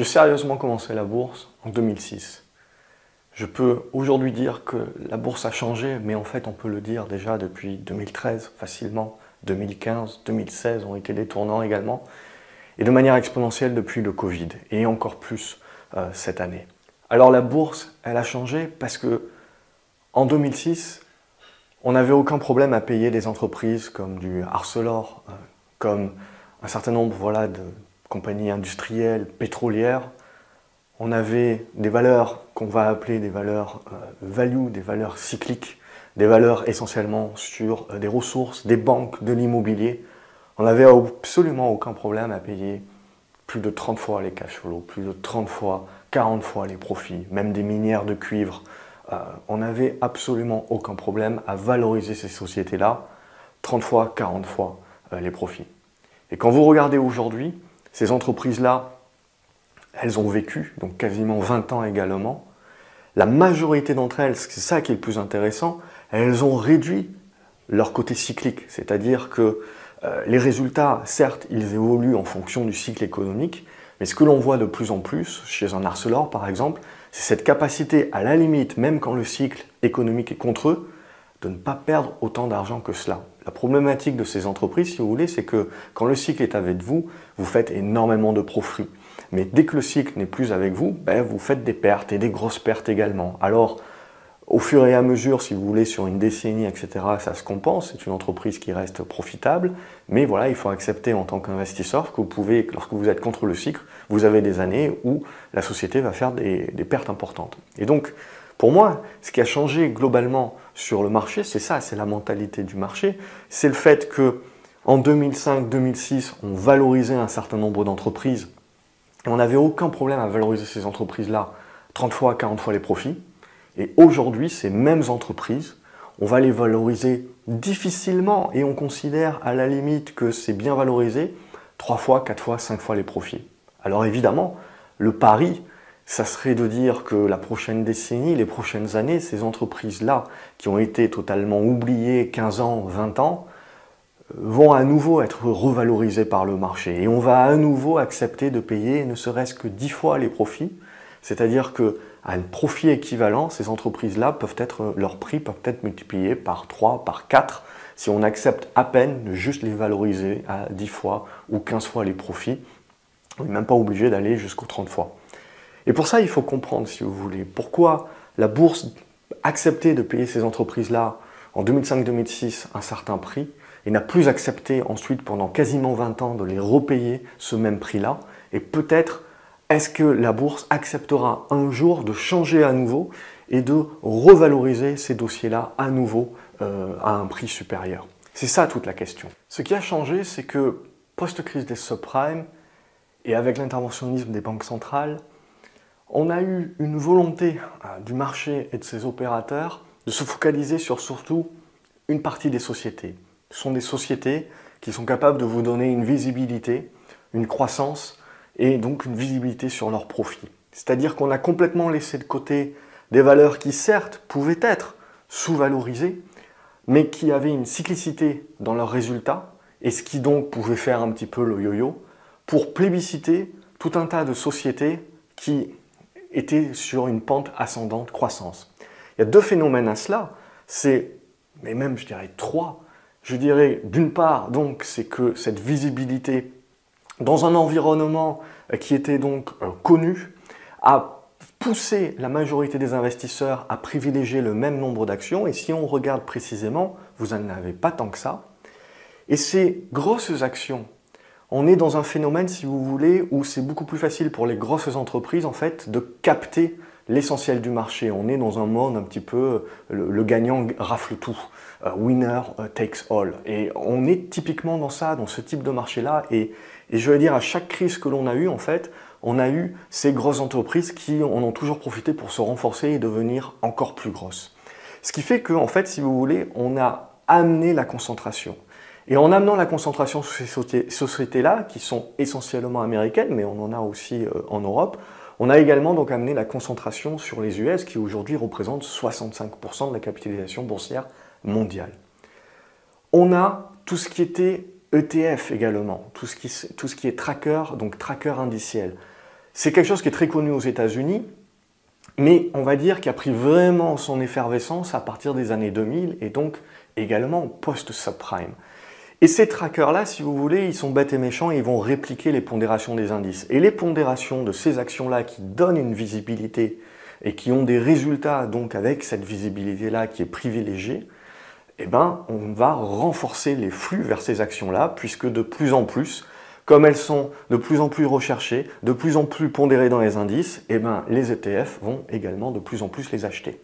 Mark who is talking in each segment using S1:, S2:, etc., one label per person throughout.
S1: J'ai sérieusement commencé la bourse en 2006. Je peux aujourd'hui dire que la bourse a changé, mais en fait on peut le dire déjà depuis 2013 facilement, 2015, 2016 ont été des tournants également, et de manière exponentielle depuis le Covid, et encore plus euh, cette année. Alors la bourse, elle a changé parce que en 2006, on n'avait aucun problème à payer des entreprises comme du Arcelor, euh, comme un certain nombre voilà, de compagnies industrielles, pétrolières. On avait des valeurs qu'on va appeler des valeurs euh, value, des valeurs cycliques, des valeurs essentiellement sur euh, des ressources, des banques, de l'immobilier. On n'avait absolument aucun problème à payer plus de 30 fois les cash flows, plus de 30 fois, 40 fois les profits, même des minières de cuivre, euh, on n'avait absolument aucun problème à valoriser ces sociétés-là 30 fois, 40 fois euh, les profits. Et quand vous regardez aujourd'hui, ces entreprises-là, elles ont vécu, donc quasiment 20 ans également. La majorité d'entre elles, c'est ça qui est le plus intéressant, elles ont réduit leur côté cyclique. C'est-à-dire que euh, les résultats, certes, ils évoluent en fonction du cycle économique, mais ce que l'on voit de plus en plus, chez un Arcelor par exemple, c'est cette capacité, à la limite, même quand le cycle économique est contre eux, de ne pas perdre autant d'argent que cela. La problématique de ces entreprises, si vous voulez, c'est que quand le cycle est avec vous, vous faites énormément de profits. Mais dès que le cycle n'est plus avec vous, ben, vous faites des pertes et des grosses pertes également. Alors, au fur et à mesure, si vous voulez, sur une décennie, etc., ça se compense. C'est une entreprise qui reste profitable. Mais voilà, il faut accepter en tant qu'investisseur que vous pouvez, lorsque vous êtes contre le cycle, vous avez des années où la société va faire des, pertes importantes. Et donc, pour moi, ce qui a changé globalement sur le marché, c'est ça, c'est la mentalité du marché. C'est le fait que en 2005-2006, on valorisait un certain nombre d'entreprises. Et on n'avait aucun problème à valoriser ces entreprises-là 30 fois, 40 fois les profits. Et aujourd'hui, ces mêmes entreprises, on va les valoriser difficilement et on considère à la limite que c'est bien valorisé 3 fois, 4 fois, 5 fois les profits. Alors évidemment, le pari, ça serait de dire que la prochaine décennie, les prochaines années, ces entreprises-là, qui ont été totalement oubliées 15 ans, 20 ans, vont à nouveau être revalorisées par le marché. Et on va à nouveau accepter de payer ne serait-ce que 10 fois les profits. C'est-à-dire que à un profit équivalent, ces entreprises-là peuvent être, leur prix peuvent être multipliés par 3, par 4, si on accepte à peine de juste les valoriser à 10 fois ou 15 fois les profits. On n'est même pas obligé d'aller jusqu'aux 30 fois. Et pour ça, il faut comprendre, si vous voulez, pourquoi la bourse acceptait de payer ces entreprises-là en 2005-2006 un certain prix et n'a plus accepté ensuite pendant quasiment 20 ans de les repayer ce même prix-là. Et peut-être est-ce que la bourse acceptera un jour de changer à nouveau et de revaloriser ces dossiers-là à nouveau euh, à un prix supérieur? C'est ça toute la question. Ce qui a changé, c'est que post-crise des subprimes et avec l'interventionnisme des banques centrales, on a eu une volonté euh, du marché et de ses opérateurs de se focaliser sur surtout une partie des sociétés. Ce sont des sociétés qui sont capables de vous donner une visibilité, une croissance et donc une visibilité sur leurs profits. C'est-à-dire qu'on a complètement laissé de côté des valeurs qui certes pouvaient être sous-valorisées, mais qui avaient une cyclicité dans leurs résultats, et ce qui donc pouvait faire un petit peu le yo-yo, pour plébisciter tout un tas de sociétés qui étaient sur une pente ascendante croissance. Il y a deux phénomènes à cela, c'est, mais même je dirais trois, je dirais d'une part donc c'est que cette visibilité dans un environnement euh, qui était donc euh, connu, a poussé la majorité des investisseurs à privilégier le même nombre d'actions. Et si on regarde précisément, vous n'en avez pas tant que ça. Et ces grosses actions, on est dans un phénomène, si vous voulez, où c'est beaucoup plus facile pour les grosses entreprises, en fait, de capter l'essentiel du marché. On est dans un monde un petit peu, le, gagnant rafle tout. Euh, winner takes all. Et on est typiquement dans ça, dans ce type de marché-là. Et et je veux dire, à chaque crise que l'on a eue, en fait, on a eu ces grosses entreprises qui en ont toujours profité pour se renforcer et devenir encore plus grosses. Ce qui fait que, en fait, si vous voulez, on a amené la concentration. Et en amenant la concentration sur ces sociétés-là, qui sont essentiellement américaines, mais on en a aussi euh, en Europe, on a également donc amené la concentration sur les US, qui aujourd'hui représentent 65% de la capitalisation boursière mondiale. On a tout ce qui était ETF également, tout ce qui, tout ce qui est tracker, donc tracker indiciel. C'est quelque chose qui est très connu aux États-Unis, mais on va dire qu'il a pris vraiment son effervescence à partir des années 2000 et donc également post-subprime. Et ces trackers-là, si vous voulez, ils sont bêtes et méchants et ils vont répliquer les pondérations des indices. Et les pondérations de ces actions-là qui donnent une visibilité et qui ont des résultats donc avec cette visibilité-là qui est privilégiée, eh ben, on va renforcer les flux vers ces actions-là, puisque de plus en plus, comme elles sont de plus en plus recherchées, de plus en plus pondérées dans les indices, eh ben, les ETF vont également de plus en plus les acheter.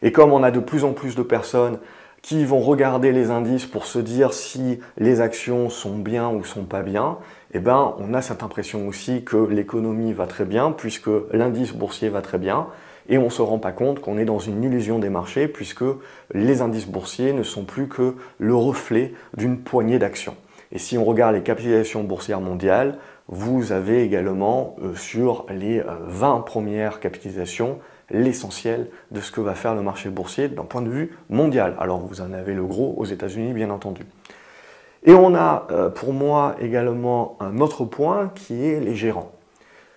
S1: Et comme on a de plus en plus de personnes qui vont regarder les indices pour se dire si les actions sont bien ou sont pas bien, eh ben, on a cette impression aussi que l'économie va très bien puisque l'indice boursier va très bien et on se rend pas compte qu'on est dans une illusion des marchés puisque les indices boursiers ne sont plus que le reflet d'une poignée d'actions. Et si on regarde les capitalisations boursières mondiales, vous avez également euh, sur les 20 euh, premières capitalisations l'essentiel de ce que va faire le marché boursier d'un point de vue mondial. Alors vous en avez le gros aux États-Unis bien entendu. Et on a euh, pour moi également un autre point qui est les gérants.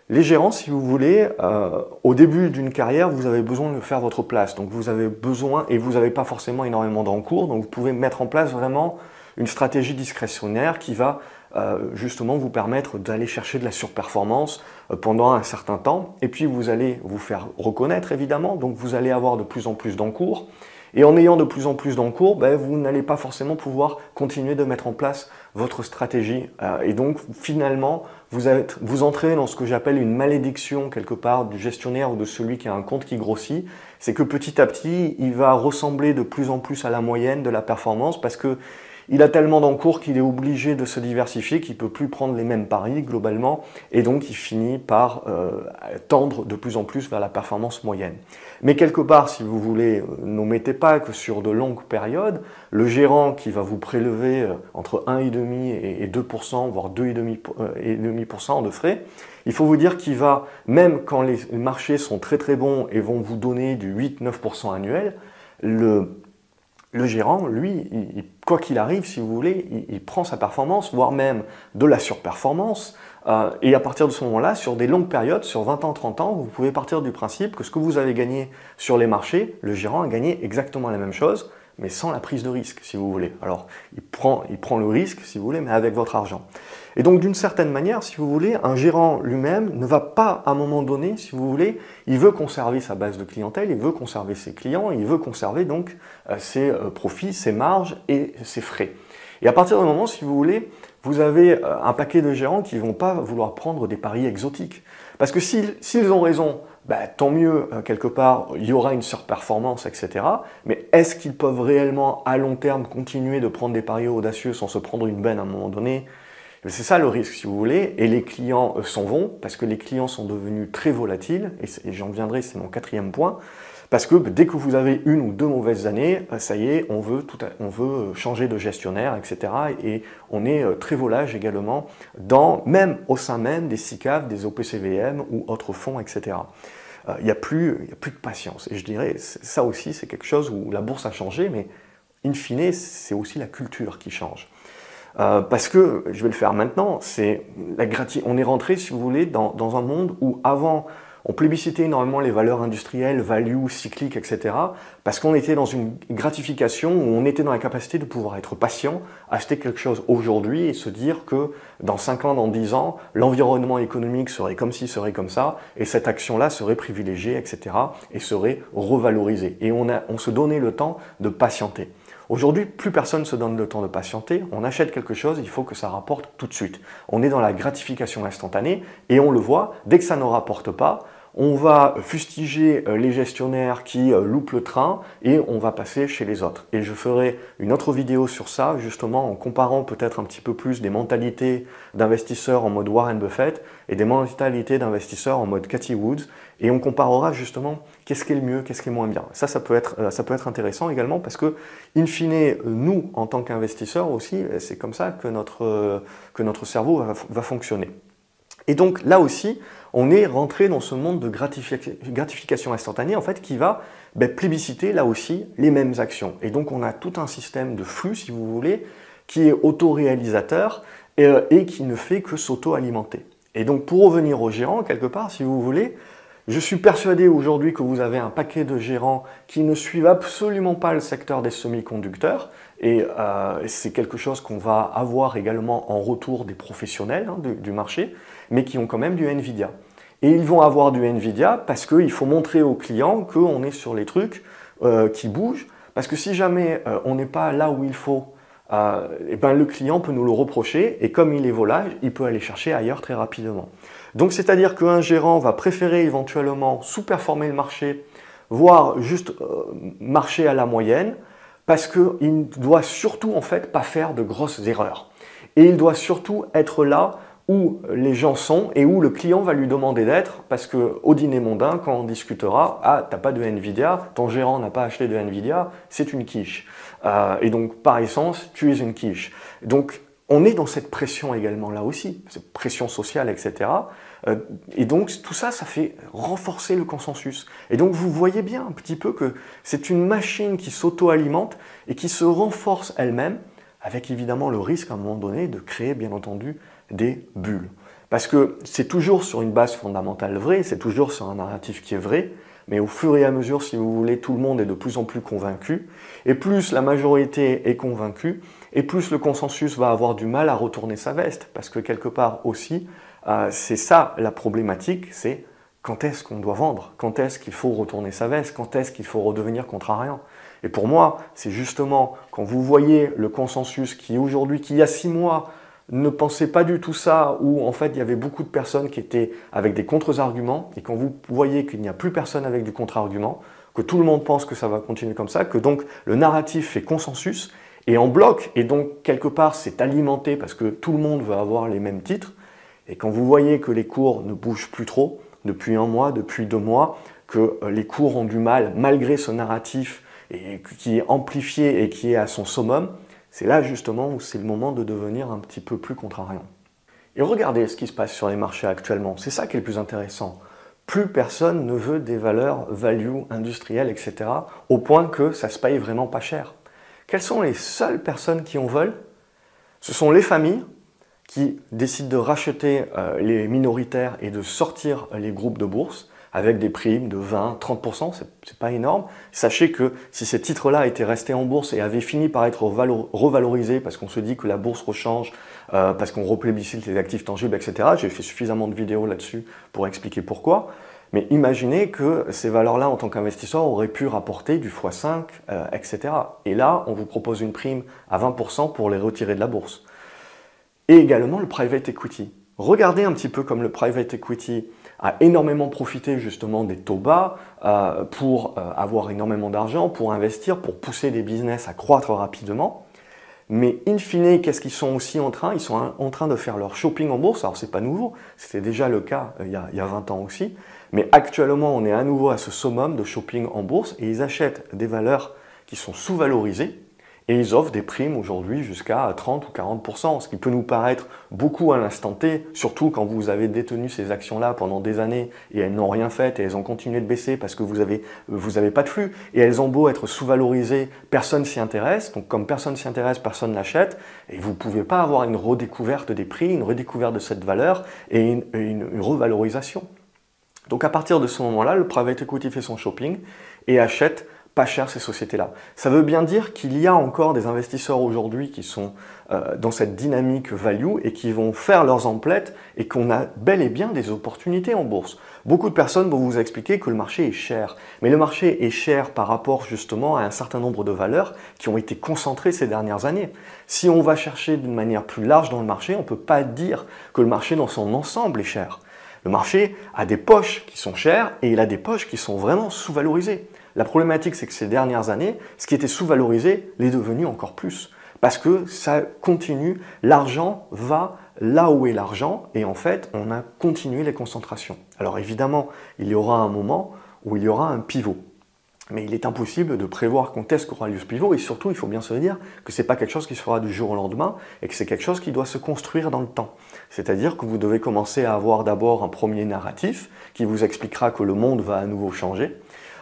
S1: Les gérants, si vous voulez, euh, au début d'une carrière, vous avez besoin de faire votre place. Donc vous avez besoin, et vous n'avez pas forcément énormément d'encours, donc vous pouvez mettre en place vraiment une stratégie discrétionnaire qui va euh, justement vous permettre d'aller chercher de la surperformance euh, pendant un certain temps. Et puis vous allez vous faire reconnaître évidemment, donc vous allez avoir de plus en plus d'encours. Et en ayant de plus en plus d'encours, ben, vous n'allez pas forcément pouvoir continuer de mettre en place votre stratégie. Euh, et donc finalement, vous, êtes, vous entrez dans ce que j'appelle une malédiction quelque part du gestionnaire ou de celui qui a un compte qui grossit. C'est que petit à petit, il va ressembler de plus en plus à la moyenne de la performance parce que il a tellement d'encours qu'il est obligé de se diversifier, qu'il peut plus prendre les mêmes paris globalement, et donc il finit par euh, tendre de plus en plus vers la performance moyenne. Mais quelque part, si vous voulez, euh, ne mettez pas que sur de longues périodes, le gérant qui va vous prélever euh, entre 1,5 et 2%, voire 2,5% de frais, il faut vous dire qu'il va, même quand les marchés sont très très bons et vont vous donner du 8-9% annuel, le le gérant, lui, quoi qu'il arrive, si vous voulez, il, prend sa performance, voire même de la surperformance. Euh, et à partir de ce moment-là, sur des longues périodes, sur 20 ans, 30 ans, vous pouvez partir du principe que ce que vous avez gagné sur les marchés, le gérant a gagné exactement la même chose, mais sans la prise de risque, si vous voulez. Alors, il prend, il prend le risque, si vous voulez, mais avec votre argent. Et donc, d'une certaine manière, si vous voulez, un gérant lui-même ne va pas, à un moment donné, si vous voulez, il veut conserver sa base de clientèle, il veut conserver ses clients, il veut conserver donc euh, ses euh, profits, ses marges et ses frais. Et à partir du moment, si vous voulez, vous avez euh, un paquet de gérants qui ne vont pas vouloir prendre des paris exotiques. Parce que s'ils ont raison, bah, tant mieux, quelque part, il y aura une surperformance, etc. Mais est-ce qu'ils peuvent réellement, à long terme, continuer de prendre des paris audacieux sans se prendre une benne à un moment donné? C'est ça le risque, si vous voulez, et les clients euh, s'en vont, parce que les clients sont devenus très volatiles, et, j'en viendrai, c'est mon quatrième point, parce que dès que vous avez une ou deux mauvaises années, euh, ça y est, on veut, tout on veut euh, changer de gestionnaire, etc. Et on est très volage également, dans, même au sein même des SICAV, des OPCVM ou autres fonds, etc. Il n'y a, plus, a plus de patience. Et je dirais, ça aussi, c'est quelque chose où la bourse a changé, mais in fine, c'est aussi la culture qui change. Euh, parce que, je vais le faire maintenant, c'est la on est rentré, si vous voulez, dans, un monde où avant, on plébiscitait énormément les valeurs industrielles, value, cycliques, etc. Parce qu'on était dans une gratification où on était dans la capacité de pouvoir être patient, acheter quelque chose aujourd'hui et se dire que dans 5 ans, dans 10 ans, l'environnement économique serait comme ci, serait comme ça, et cette action-là serait privilégiée, etc. et serait revalorisée. Et on, on se donnait le temps de patienter. Aujourd'hui, plus personne ne se donne le temps de patienter. On achète quelque chose, il faut que ça rapporte tout de suite. On est dans la gratification instantanée et on le voit, dès que ça ne rapporte pas, on va fustiger euh, les gestionnaires qui euh, loupent le train et on va passer chez les autres. Et je ferai une autre vidéo sur ça, justement en comparant peut-être un petit peu plus des mentalités d'investisseurs en mode Warren Buffett et des mentalités d'investisseurs en mode Cathy Woods. Et on comparera justement qu'est-ce qui est le mieux, qu'est-ce qui est moins bien. Ça, ça peut être, euh, ça peut être intéressant également parce que, in fine, nous, en tant qu'investisseurs aussi, c'est comme ça que notre, que notre cerveau va fonctionner. Et donc là aussi, on est rentré dans ce monde de gratification instantanée en fait qui va ben, plébisciter là aussi les mêmes actions. Et donc on a tout un système de flux, si vous voulez, qui est autoréalisateur et, euh, et qui ne fait que s'auto-alimenter. Et donc pour revenir aux gérants, quelque part, si vous voulez, je suis persuadé aujourd'hui que vous avez un paquet de gérants qui ne suivent absolument pas le secteur des semi-conducteurs, et euh, c'est quelque chose qu'on va avoir également en retour des professionnels hein, du, marché, mais qui ont quand même du Nvidia. Et ils vont avoir du Nvidia parce qu'il faut montrer aux clients qu'on est sur les trucs euh, qui bougent, parce que si jamais euh, on n'est pas là où il faut, et eh ben le client peut nous le reprocher, et comme il est volage, il peut aller chercher ailleurs très rapidement. Donc c'est-à-dire qu'un gérant va préférer éventuellement sous-performer le marché, voire juste marcher à la moyenne, parce qu'il ne doit surtout en fait pas faire de grosses erreurs. Et il doit surtout être là où les gens sont et où le client va lui demander d'être, parce qu'au dîner mondain, quand on discutera, ah, t'as pas de Nvidia, ton gérant n'a pas acheté de Nvidia, c'est une quiche. Euh, et donc, par essence, tu es une quiche. Donc, on est dans cette pression également là aussi, cette pression sociale, etc. Euh, et donc tout ça, ça fait renforcer le consensus. Et donc vous voyez bien un petit peu que c'est une machine qui s'auto-alimente et qui se renforce elle-même, avec évidemment le risque à un moment donné de créer bien entendu des bulles. Parce que c'est toujours sur une base fondamentale vraie, c'est toujours sur un narratif qui est vrai, mais au fur et à mesure, si vous voulez, tout le monde est de plus en plus convaincu, et plus la majorité est convaincue, et plus le consensus va avoir du mal à retourner sa veste, parce que quelque part aussi, euh, c'est ça la problématique, c'est quand est-ce qu'on doit vendre, quand est-ce qu'il faut retourner sa veste, quand est-ce qu'il faut redevenir contrariant? Et pour moi, c'est justement quand vous voyez le consensus qui aujourd'hui, qui il y a six mois, ne pensait pas du tout ça, où en fait il y avait beaucoup de personnes qui étaient avec des contre-arguments, et quand vous voyez qu'il n'y a plus personne avec du contre-argument, que tout le monde pense que ça va continuer comme ça, que donc le narratif fait consensus, et en bloc, et donc quelque part c'est alimenté parce que tout le monde veut avoir les mêmes titres, et quand vous voyez que les cours ne bougent plus trop, depuis un mois, depuis deux mois, que euh, les cours ont du mal, malgré ce narratif et, qui est amplifié et qui est à son summum, c'est là justement où c'est le moment de devenir un petit peu plus contrariant. Et regardez ce qui se passe sur les marchés actuellement, c'est ça qui est le plus intéressant. Plus personne ne veut des valeurs value industrielles, etc., au point que ça se paye vraiment pas cher. Quelles sont les seules personnes qui en veulent? Ce sont les familles qui décident de racheter euh, les minoritaires et de sortir les groupes de bourse avec des primes de 20, 30%, c'est pas énorme. Sachez que si ces titres-là étaient restés en bourse et avaient fini par être revalorisés parce qu'on se dit que la bourse rechange, euh, parce qu'on replébiscite les actifs tangibles, etc., j'ai fait suffisamment de vidéos là-dessus pour expliquer pourquoi. Mais imaginez que ces valeurs-là, en tant qu'investisseur, auraient pu rapporter du x5, euh, etc. Et là, on vous propose une prime à 20% pour les retirer de la bourse et également le private equity. Regardez un petit peu comme le private equity a énormément profité justement des taux bas euh, pour euh, avoir énormément d'argent, pour investir, pour pousser des business à croître rapidement. Mais in fine, qu'est-ce qu'ils sont aussi en train? Ils sont en train de faire leur shopping en bourse. Alors c'est pas nouveau, c'était déjà le cas euh, il, y y a 20 ans aussi. Mais actuellement, on est à nouveau à ce summum de shopping en bourse et ils achètent des valeurs qui sont sous-valorisées et ils offrent des primes aujourd'hui jusqu'à 30 ou 40%, ce qui peut nous paraître beaucoup à l'instant T, surtout quand vous avez détenu ces actions-là pendant des années et elles n'ont rien fait et elles ont continué de baisser parce que vous n'avez vous avez pas de flux. Et elles ont beau être sous-valorisées, personne s'y intéresse. Donc comme personne s'y intéresse, personne n'achète. Et vous ne pouvez pas avoir une redécouverte des prix, une redécouverte de cette valeur et une, une revalorisation. Donc à partir de ce moment-là, le private equity fait son shopping et achète pas cher ces sociétés-là. Ça veut bien dire qu'il y a encore des investisseurs aujourd'hui qui sont euh, dans cette dynamique value et qui vont faire leurs emplettes et qu'on a bel et bien des opportunités en bourse. Beaucoup de personnes vont vous expliquer que le marché est cher, mais le marché est cher par rapport justement à un certain nombre de valeurs qui ont été concentrées ces dernières années. Si on va chercher d'une manière plus large dans le marché, on ne peut pas dire que le marché dans son ensemble est cher. Le marché a des poches qui sont chères et il a des poches qui sont vraiment sous-valorisées. La problématique, c'est que ces dernières années, ce qui était sous-valorisé l'est devenu encore plus. Parce que ça continue, l'argent va là où est l'argent, et en fait, on a continué les concentrations. Alors évidemment, il y aura un moment où il y aura un pivot. Mais il est impossible de prévoir quand est-ce qu'aura lieu ce pivot, et surtout, il faut bien se dire que ce n'est pas quelque chose qui se fera du jour au lendemain, et que c'est quelque chose qui doit se construire dans le temps. C'est-à-dire que vous devez commencer à avoir d'abord un premier narratif qui vous expliquera que le monde va à nouveau changer,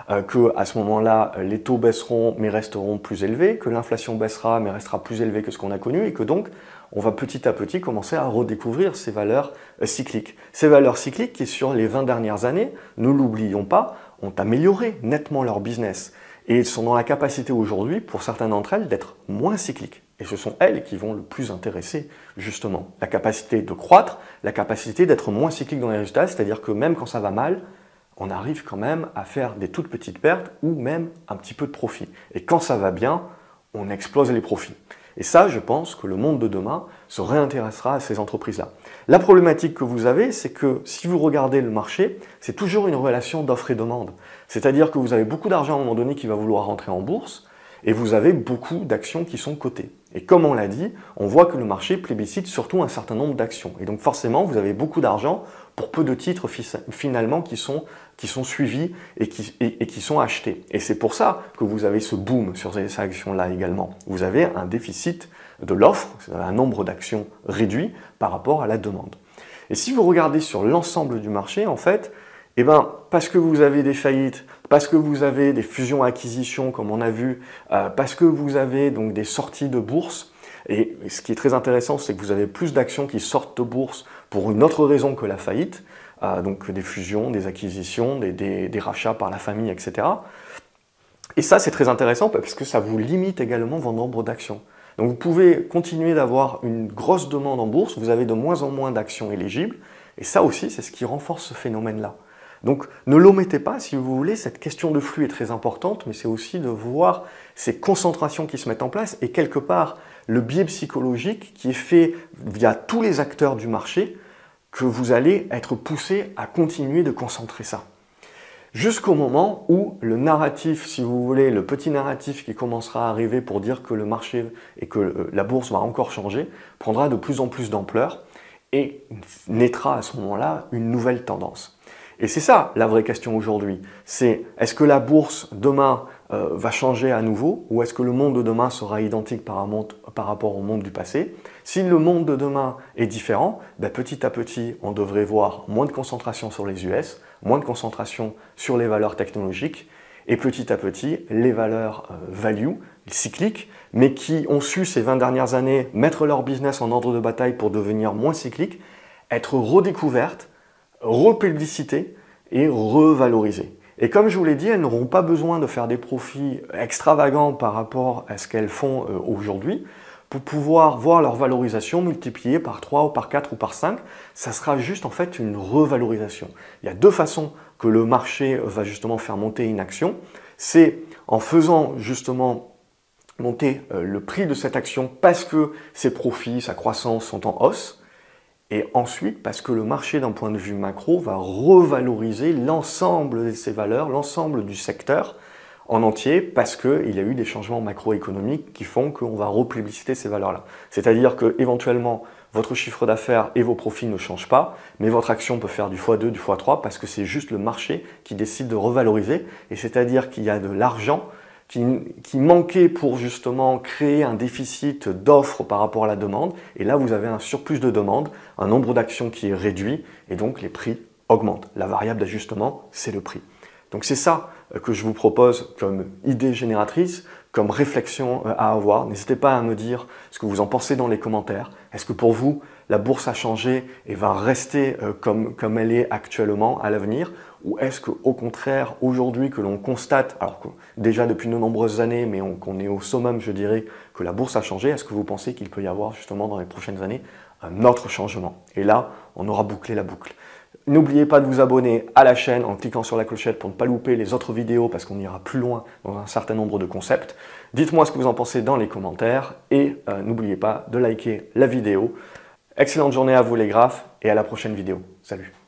S1: euh, que à ce moment-là, les taux baisseront mais resteront plus élevés, que l'inflation baissera mais restera plus élevée que ce qu'on a connu, et que donc on va petit à petit commencer à redécouvrir ces valeurs euh, cycliques. Ces valeurs cycliques qui, sur les 20 dernières années, ne l'oublions pas, ont amélioré nettement leur business. Et sont dans la capacité aujourd'hui, pour certaines d'entre elles, d'être moins cycliques. Et ce sont elles qui vont le plus intéresser, justement. La capacité de croître, la capacité d'être moins cyclique dans les résultats, c'est-à-dire que même quand ça va mal, on arrive quand même à faire des toutes petites pertes ou même un petit peu de profit. Et quand ça va bien, on explose les profits. Et ça, je pense que le monde de demain se réintéressera à ces entreprises-là. La problématique que vous avez, c'est que si vous regardez le marché, c'est toujours une relation d'offre et demande. C'est-à-dire que vous avez beaucoup d'argent à un moment donné qui va vouloir rentrer en bourse, et vous avez beaucoup d'actions qui sont cotées. Et comme on l'a dit, on voit que le marché plébiscite surtout un certain nombre d'actions. Et donc forcément, vous avez beaucoup d'argent pour peu de titres finalement qui sont, qui sont suivis et qui, et, qui sont achetés. Et c'est pour ça que vous avez ce boom sur ces actions-là également. Vous avez un déficit de l'offre, un nombre d'actions réduit par rapport à la demande. Et si vous regardez sur l'ensemble du marché, en fait, eh ben, parce que vous avez des faillites, parce que vous avez des fusions-acquisitions comme on a vu, euh, parce que vous avez donc des sorties de bourse, et ce qui est très intéressant, c'est que vous avez plus d'actions qui sortent de bourse pour une autre raison que la faillite, euh, donc des fusions, des acquisitions, des, rachats par la famille, etc. Et ça, c'est très intéressant parce que ça vous limite également vos nombre d'actions. Donc vous pouvez continuer d'avoir une grosse demande en bourse, vous avez de moins en moins d'actions éligibles, et ça aussi, c'est ce qui renforce ce phénomène-là. Donc ne l'omettez pas, si vous voulez, cette question de flux est très importante, mais c'est aussi de voir ces concentrations qui se mettent en place et quelque part le biais psychologique qui est fait via tous les acteurs du marché que vous allez être poussé à continuer de concentrer ça. Jusqu'au moment où le narratif, si vous voulez, le petit narratif qui commencera à arriver pour dire que le marché et que euh, la bourse va encore changer, prendra de plus en plus d'ampleur et naîtra à ce moment-là une nouvelle tendance. Et c'est ça la vraie question aujourd'hui. C'est est-ce que la bourse demain euh, va changer à nouveau ou est-ce que le monde de demain sera identique par, rapport au monde du passé? Si le monde de demain est différent, ben, petit à petit, on devrait voir moins de concentration sur les US, moins de concentration sur les valeurs technologiques et petit à petit, les valeurs euh, value, cycliques, mais qui ont su ces 20 dernières années mettre leur business en ordre de bataille pour devenir moins cycliques, être redécouvertes republicité et revaloriser. Et comme je vous l'ai dit, elles n'auront pas besoin de faire des profits extravagants par rapport à ce qu'elles font euh, aujourd'hui pour pouvoir voir leur valorisation multipliée par 3 ou par 4 ou par 5. Ça sera juste en fait une revalorisation. Il y a deux façons que le marché va justement faire monter une action. C'est en faisant justement monter euh, le prix de cette action parce que ses profits, sa croissance sont en hausse. Et ensuite, parce que le marché d'un point de vue macro va revaloriser l'ensemble de ces valeurs, l'ensemble du secteur en entier, parce qu'il y a eu des changements macroéconomiques qui font qu'on va republiciter ces valeurs-là. C'est-à-dire que éventuellement, votre chiffre d'affaires et vos profits ne changent pas, mais votre action peut faire du x2, du x3, parce que c'est juste le marché qui décide de revaloriser, et c'est-à-dire qu'il y a de l'argent qui, manquait pour justement créer un déficit d'offres par rapport à la demande. Et là, vous avez un surplus de demande, un nombre d'actions qui est réduit, et donc les prix augmentent. La variable d'ajustement, c'est le prix. Donc c'est ça euh, que je vous propose comme idée génératrice, comme réflexion euh, à avoir. N'hésitez pas à me dire ce que vous en pensez dans les commentaires. Est-ce que pour vous, la bourse a changé et va rester euh, comme, comme elle est actuellement à l'avenir ou est-ce qu'au contraire, aujourd'hui que l'on constate, alors que déjà depuis de nombreuses années, mais qu'on est au summum, je dirais, que la bourse a changé, est-ce que vous pensez qu'il peut y avoir justement dans les prochaines années un autre changement? Et là, on aura bouclé la boucle. N'oubliez pas de vous abonner à la chaîne en cliquant sur la clochette pour ne pas louper les autres vidéos parce qu'on ira plus loin dans un certain nombre de concepts. Dites-moi ce que vous en pensez dans les commentaires et euh, n'oubliez pas de liker la vidéo. Excellente journée à vous les graphes et à la prochaine vidéo. Salut